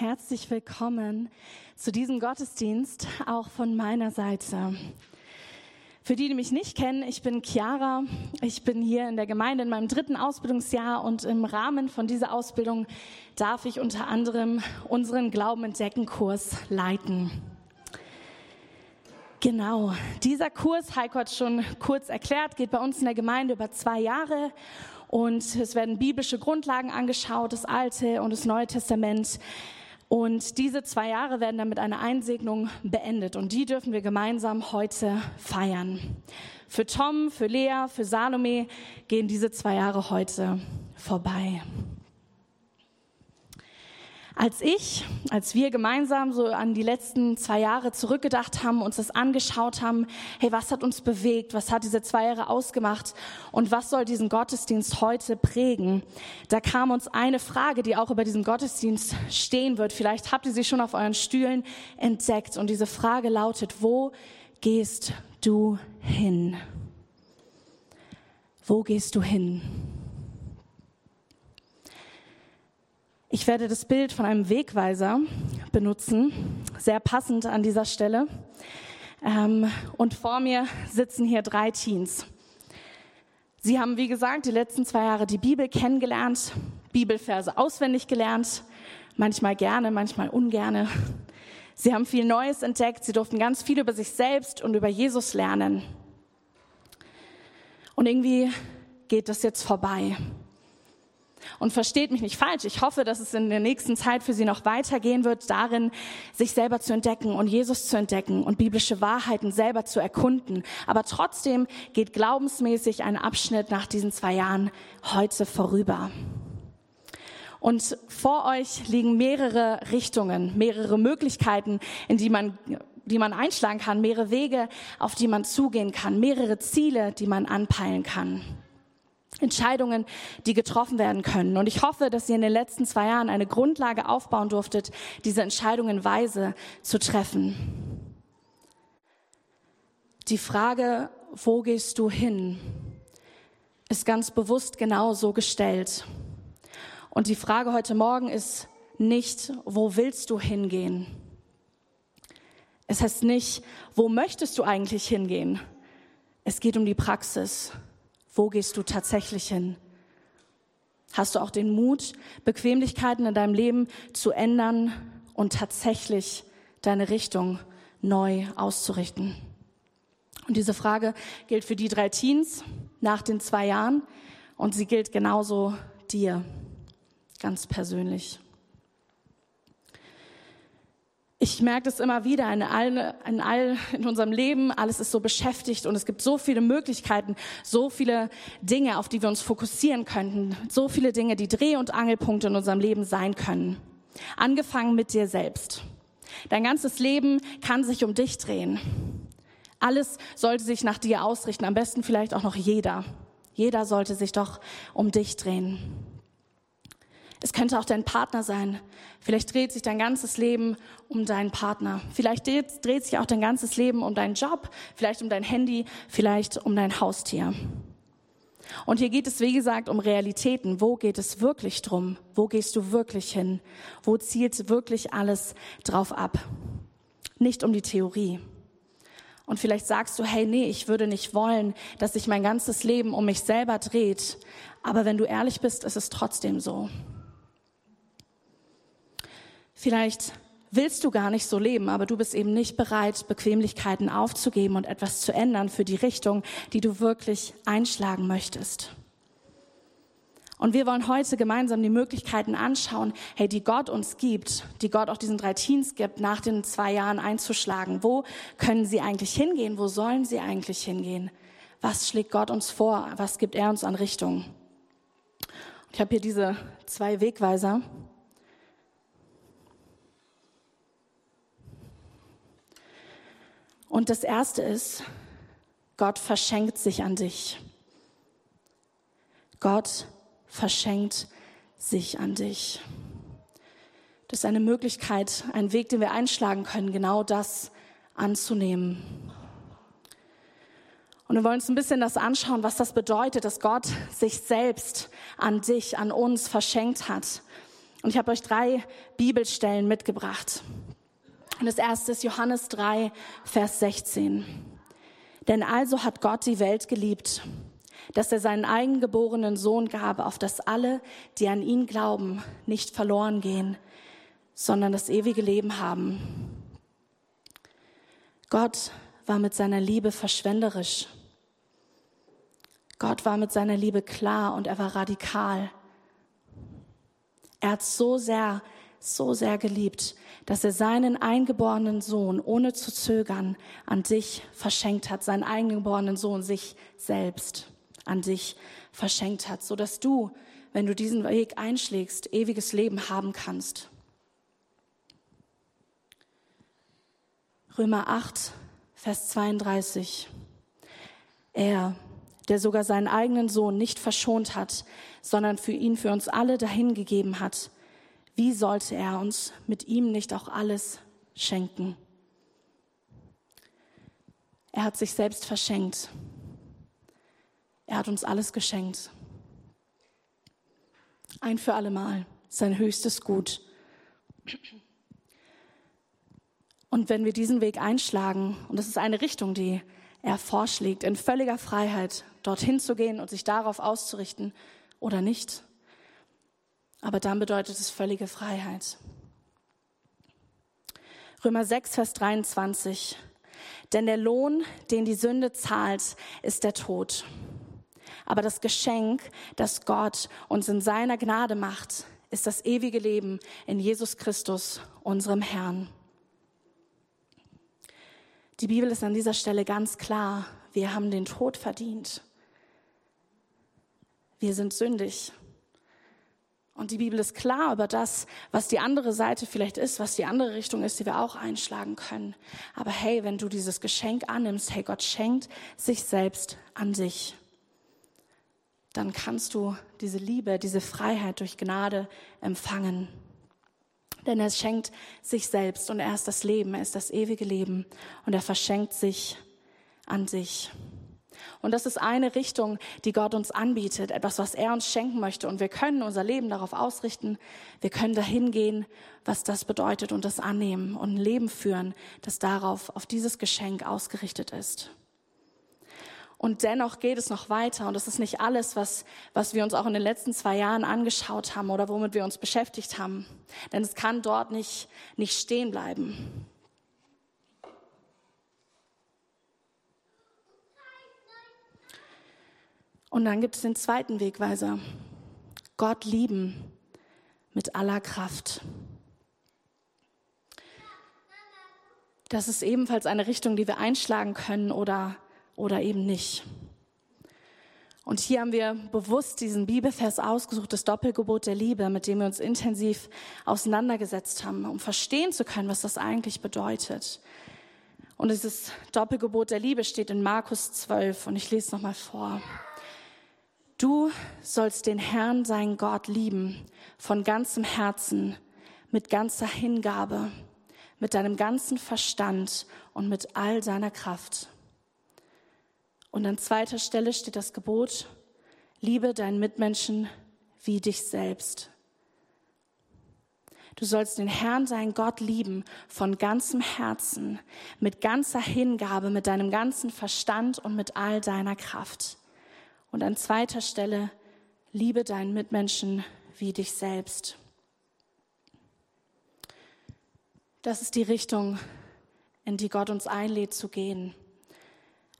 herzlich willkommen zu diesem Gottesdienst, auch von meiner Seite. Für die, die mich nicht kennen, ich bin Chiara. Ich bin hier in der Gemeinde in meinem dritten Ausbildungsjahr und im Rahmen von dieser Ausbildung darf ich unter anderem unseren Glauben entdecken Kurs leiten. Genau, dieser Kurs, Heiko hat schon kurz erklärt, geht bei uns in der Gemeinde über zwei Jahre und es werden biblische Grundlagen angeschaut, das Alte und das Neue Testament. Und diese zwei Jahre werden dann mit einer Einsegnung beendet. Und die dürfen wir gemeinsam heute feiern. Für Tom, für Lea, für Salome gehen diese zwei Jahre heute vorbei. Als ich, als wir gemeinsam so an die letzten zwei Jahre zurückgedacht haben, uns das angeschaut haben, hey, was hat uns bewegt, was hat diese zwei Jahre ausgemacht und was soll diesen Gottesdienst heute prägen, da kam uns eine Frage, die auch über diesen Gottesdienst stehen wird. Vielleicht habt ihr sie schon auf euren Stühlen entdeckt und diese Frage lautet, wo gehst du hin? Wo gehst du hin? Ich werde das Bild von einem Wegweiser benutzen, sehr passend an dieser Stelle. Ähm, und vor mir sitzen hier drei Teens. Sie haben, wie gesagt, die letzten zwei Jahre die Bibel kennengelernt, Bibelverse auswendig gelernt, manchmal gerne, manchmal ungerne. Sie haben viel Neues entdeckt, sie durften ganz viel über sich selbst und über Jesus lernen. Und irgendwie geht das jetzt vorbei. Und versteht mich nicht falsch, ich hoffe, dass es in der nächsten Zeit für Sie noch weitergehen wird, darin, sich selber zu entdecken und Jesus zu entdecken und biblische Wahrheiten selber zu erkunden. Aber trotzdem geht glaubensmäßig ein Abschnitt nach diesen zwei Jahren heute vorüber. Und vor euch liegen mehrere Richtungen, mehrere Möglichkeiten, in die man die man einschlagen kann, mehrere Wege, auf die man zugehen kann, mehrere Ziele, die man anpeilen kann. Entscheidungen, die getroffen werden können. Und ich hoffe, dass ihr in den letzten zwei Jahren eine Grundlage aufbauen durftet, diese Entscheidungen weise zu treffen. Die Frage, wo gehst du hin, ist ganz bewusst genau so gestellt. Und die Frage heute Morgen ist nicht, wo willst du hingehen? Es heißt nicht, wo möchtest du eigentlich hingehen? Es geht um die Praxis. Wo gehst du tatsächlich hin? Hast du auch den Mut, Bequemlichkeiten in deinem Leben zu ändern und tatsächlich deine Richtung neu auszurichten? Und diese Frage gilt für die drei Teens nach den zwei Jahren und sie gilt genauso dir, ganz persönlich. Ich merke das immer wieder in all, in all in unserem Leben. Alles ist so beschäftigt und es gibt so viele Möglichkeiten, so viele Dinge, auf die wir uns fokussieren könnten, so viele Dinge, die Dreh- und Angelpunkte in unserem Leben sein können. Angefangen mit dir selbst. Dein ganzes Leben kann sich um dich drehen. Alles sollte sich nach dir ausrichten, am besten vielleicht auch noch jeder. Jeder sollte sich doch um dich drehen. Es könnte auch dein Partner sein. Vielleicht dreht sich dein ganzes Leben um deinen Partner. Vielleicht dreht, sich auch dein ganzes Leben um deinen Job, vielleicht um dein Handy, vielleicht um dein Haustier. Und hier geht es, wie gesagt, um Realitäten. Wo geht es wirklich drum? Wo gehst du wirklich hin? Wo zielt wirklich alles drauf ab? Nicht um die Theorie. Und vielleicht sagst du, hey, nee, ich würde nicht wollen, dass sich mein ganzes Leben um mich selber dreht. Aber wenn du ehrlich bist, ist es trotzdem so. Vielleicht willst du gar nicht so leben, aber du bist eben nicht bereit, Bequemlichkeiten aufzugeben und etwas zu ändern für die Richtung, die du wirklich einschlagen möchtest. Und wir wollen heute gemeinsam die Möglichkeiten anschauen, hey, die Gott uns gibt, die Gott auch diesen drei Teens gibt, nach den zwei Jahren einzuschlagen. Wo können sie eigentlich hingehen? Wo sollen sie eigentlich hingehen? Was schlägt Gott uns vor? Was gibt er uns an Richtung? Ich habe hier diese zwei Wegweiser. Und das Erste ist, Gott verschenkt sich an dich. Gott verschenkt sich an dich. Das ist eine Möglichkeit, ein Weg, den wir einschlagen können, genau das anzunehmen. Und wir wollen uns ein bisschen das anschauen, was das bedeutet, dass Gott sich selbst an dich, an uns verschenkt hat. Und ich habe euch drei Bibelstellen mitgebracht. Und das erste ist Johannes 3, Vers 16. Denn also hat Gott die Welt geliebt, dass er seinen eigengeborenen Sohn gab, auf dass alle, die an ihn glauben, nicht verloren gehen, sondern das ewige Leben haben. Gott war mit seiner Liebe verschwenderisch. Gott war mit seiner Liebe klar und er war radikal. Er hat so sehr, so sehr geliebt, dass er seinen eingeborenen Sohn ohne zu zögern an dich verschenkt hat, seinen eingeborenen Sohn sich selbst an dich verschenkt hat, so dass du, wenn du diesen Weg einschlägst, ewiges Leben haben kannst. Römer 8, Vers 32. Er, der sogar seinen eigenen Sohn nicht verschont hat, sondern für ihn, für uns alle dahingegeben hat, wie sollte er uns mit ihm nicht auch alles schenken? Er hat sich selbst verschenkt. Er hat uns alles geschenkt. Ein für allemal, sein höchstes Gut. Und wenn wir diesen Weg einschlagen, und das ist eine Richtung, die er vorschlägt, in völliger Freiheit dorthin zu gehen und sich darauf auszurichten oder nicht, aber dann bedeutet es völlige Freiheit. Römer 6, Vers 23. Denn der Lohn, den die Sünde zahlt, ist der Tod. Aber das Geschenk, das Gott uns in seiner Gnade macht, ist das ewige Leben in Jesus Christus, unserem Herrn. Die Bibel ist an dieser Stelle ganz klar. Wir haben den Tod verdient. Wir sind sündig. Und die Bibel ist klar über das, was die andere Seite vielleicht ist, was die andere Richtung ist, die wir auch einschlagen können. Aber hey, wenn du dieses Geschenk annimmst, hey, Gott schenkt sich selbst an dich, dann kannst du diese Liebe, diese Freiheit durch Gnade empfangen. Denn er schenkt sich selbst und er ist das Leben, er ist das ewige Leben und er verschenkt sich an sich. Und das ist eine Richtung, die Gott uns anbietet, etwas, was er uns schenken möchte. Und wir können unser Leben darauf ausrichten. Wir können dahin gehen, was das bedeutet und das annehmen und ein Leben führen, das darauf, auf dieses Geschenk ausgerichtet ist. Und dennoch geht es noch weiter. Und das ist nicht alles, was, was wir uns auch in den letzten zwei Jahren angeschaut haben oder womit wir uns beschäftigt haben. Denn es kann dort nicht, nicht stehen bleiben. Und dann gibt es den zweiten Wegweiser. Gott lieben mit aller Kraft. Das ist ebenfalls eine Richtung, die wir einschlagen können oder, oder eben nicht. Und hier haben wir bewusst diesen Bibelvers ausgesucht, das Doppelgebot der Liebe, mit dem wir uns intensiv auseinandergesetzt haben, um verstehen zu können, was das eigentlich bedeutet. Und dieses Doppelgebot der Liebe steht in Markus 12 und ich lese es nochmal vor. Du sollst den Herrn, sein Gott, lieben von ganzem Herzen, mit ganzer Hingabe, mit deinem ganzen Verstand und mit all deiner Kraft. Und an zweiter Stelle steht das Gebot, liebe deinen Mitmenschen wie dich selbst. Du sollst den Herrn, dein Gott, lieben von ganzem Herzen, mit ganzer Hingabe, mit deinem ganzen Verstand und mit all deiner Kraft. Und an zweiter Stelle, liebe deinen Mitmenschen wie dich selbst. Das ist die Richtung, in die Gott uns einlädt zu gehen.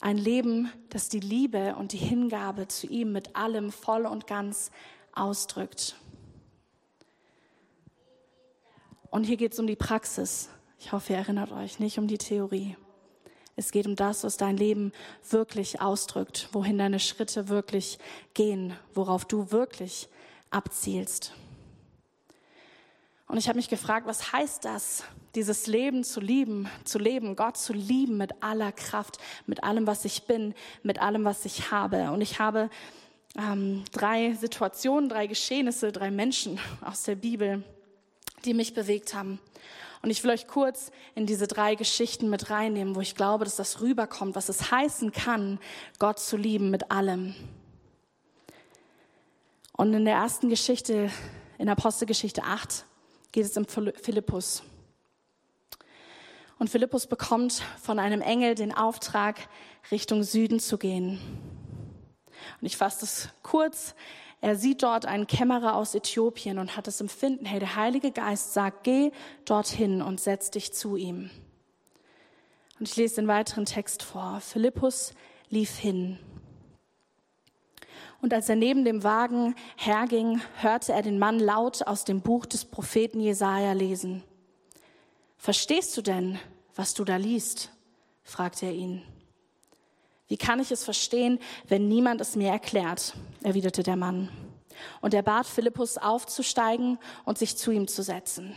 Ein Leben, das die Liebe und die Hingabe zu ihm mit allem voll und ganz ausdrückt. Und hier geht es um die Praxis. Ich hoffe, ihr erinnert euch, nicht um die Theorie. Es geht um das, was dein Leben wirklich ausdrückt, wohin deine Schritte wirklich gehen, worauf du wirklich abzielst. Und ich habe mich gefragt, was heißt das, dieses Leben zu lieben, zu leben, Gott zu lieben mit aller Kraft, mit allem, was ich bin, mit allem, was ich habe. Und ich habe ähm, drei Situationen, drei Geschehnisse, drei Menschen aus der Bibel, die mich bewegt haben. Und ich will euch kurz in diese drei Geschichten mit reinnehmen, wo ich glaube, dass das rüberkommt, was es heißen kann, Gott zu lieben mit allem. Und in der ersten Geschichte In Apostelgeschichte 8 geht es um Philippus. Und Philippus bekommt von einem Engel den Auftrag, Richtung Süden zu gehen. Und ich fasse das kurz. Er sieht dort einen Kämmerer aus Äthiopien und hat das Empfinden, hey, der Heilige Geist sagt, geh dorthin und setz dich zu ihm. Und ich lese den weiteren Text vor. Philippus lief hin. Und als er neben dem Wagen herging, hörte er den Mann laut aus dem Buch des Propheten Jesaja lesen. Verstehst du denn, was du da liest? fragte er ihn. Wie kann ich es verstehen, wenn niemand es mir erklärt? erwiderte der Mann. Und er bat Philippus aufzusteigen und sich zu ihm zu setzen.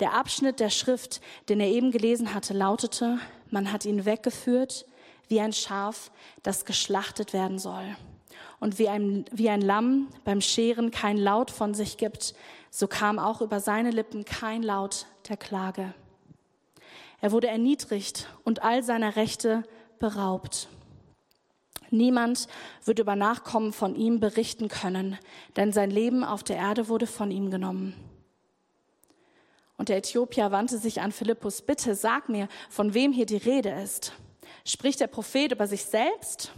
Der Abschnitt der Schrift, den er eben gelesen hatte, lautete, man hat ihn weggeführt wie ein Schaf, das geschlachtet werden soll. Und wie ein, wie ein Lamm beim Scheren kein Laut von sich gibt, so kam auch über seine Lippen kein Laut der Klage. Er wurde erniedrigt und all seiner Rechte beraubt. Niemand wird über Nachkommen von ihm berichten können, denn sein Leben auf der Erde wurde von ihm genommen. Und der Äthiopier wandte sich an Philippus, bitte sag mir, von wem hier die Rede ist. Spricht der Prophet über sich selbst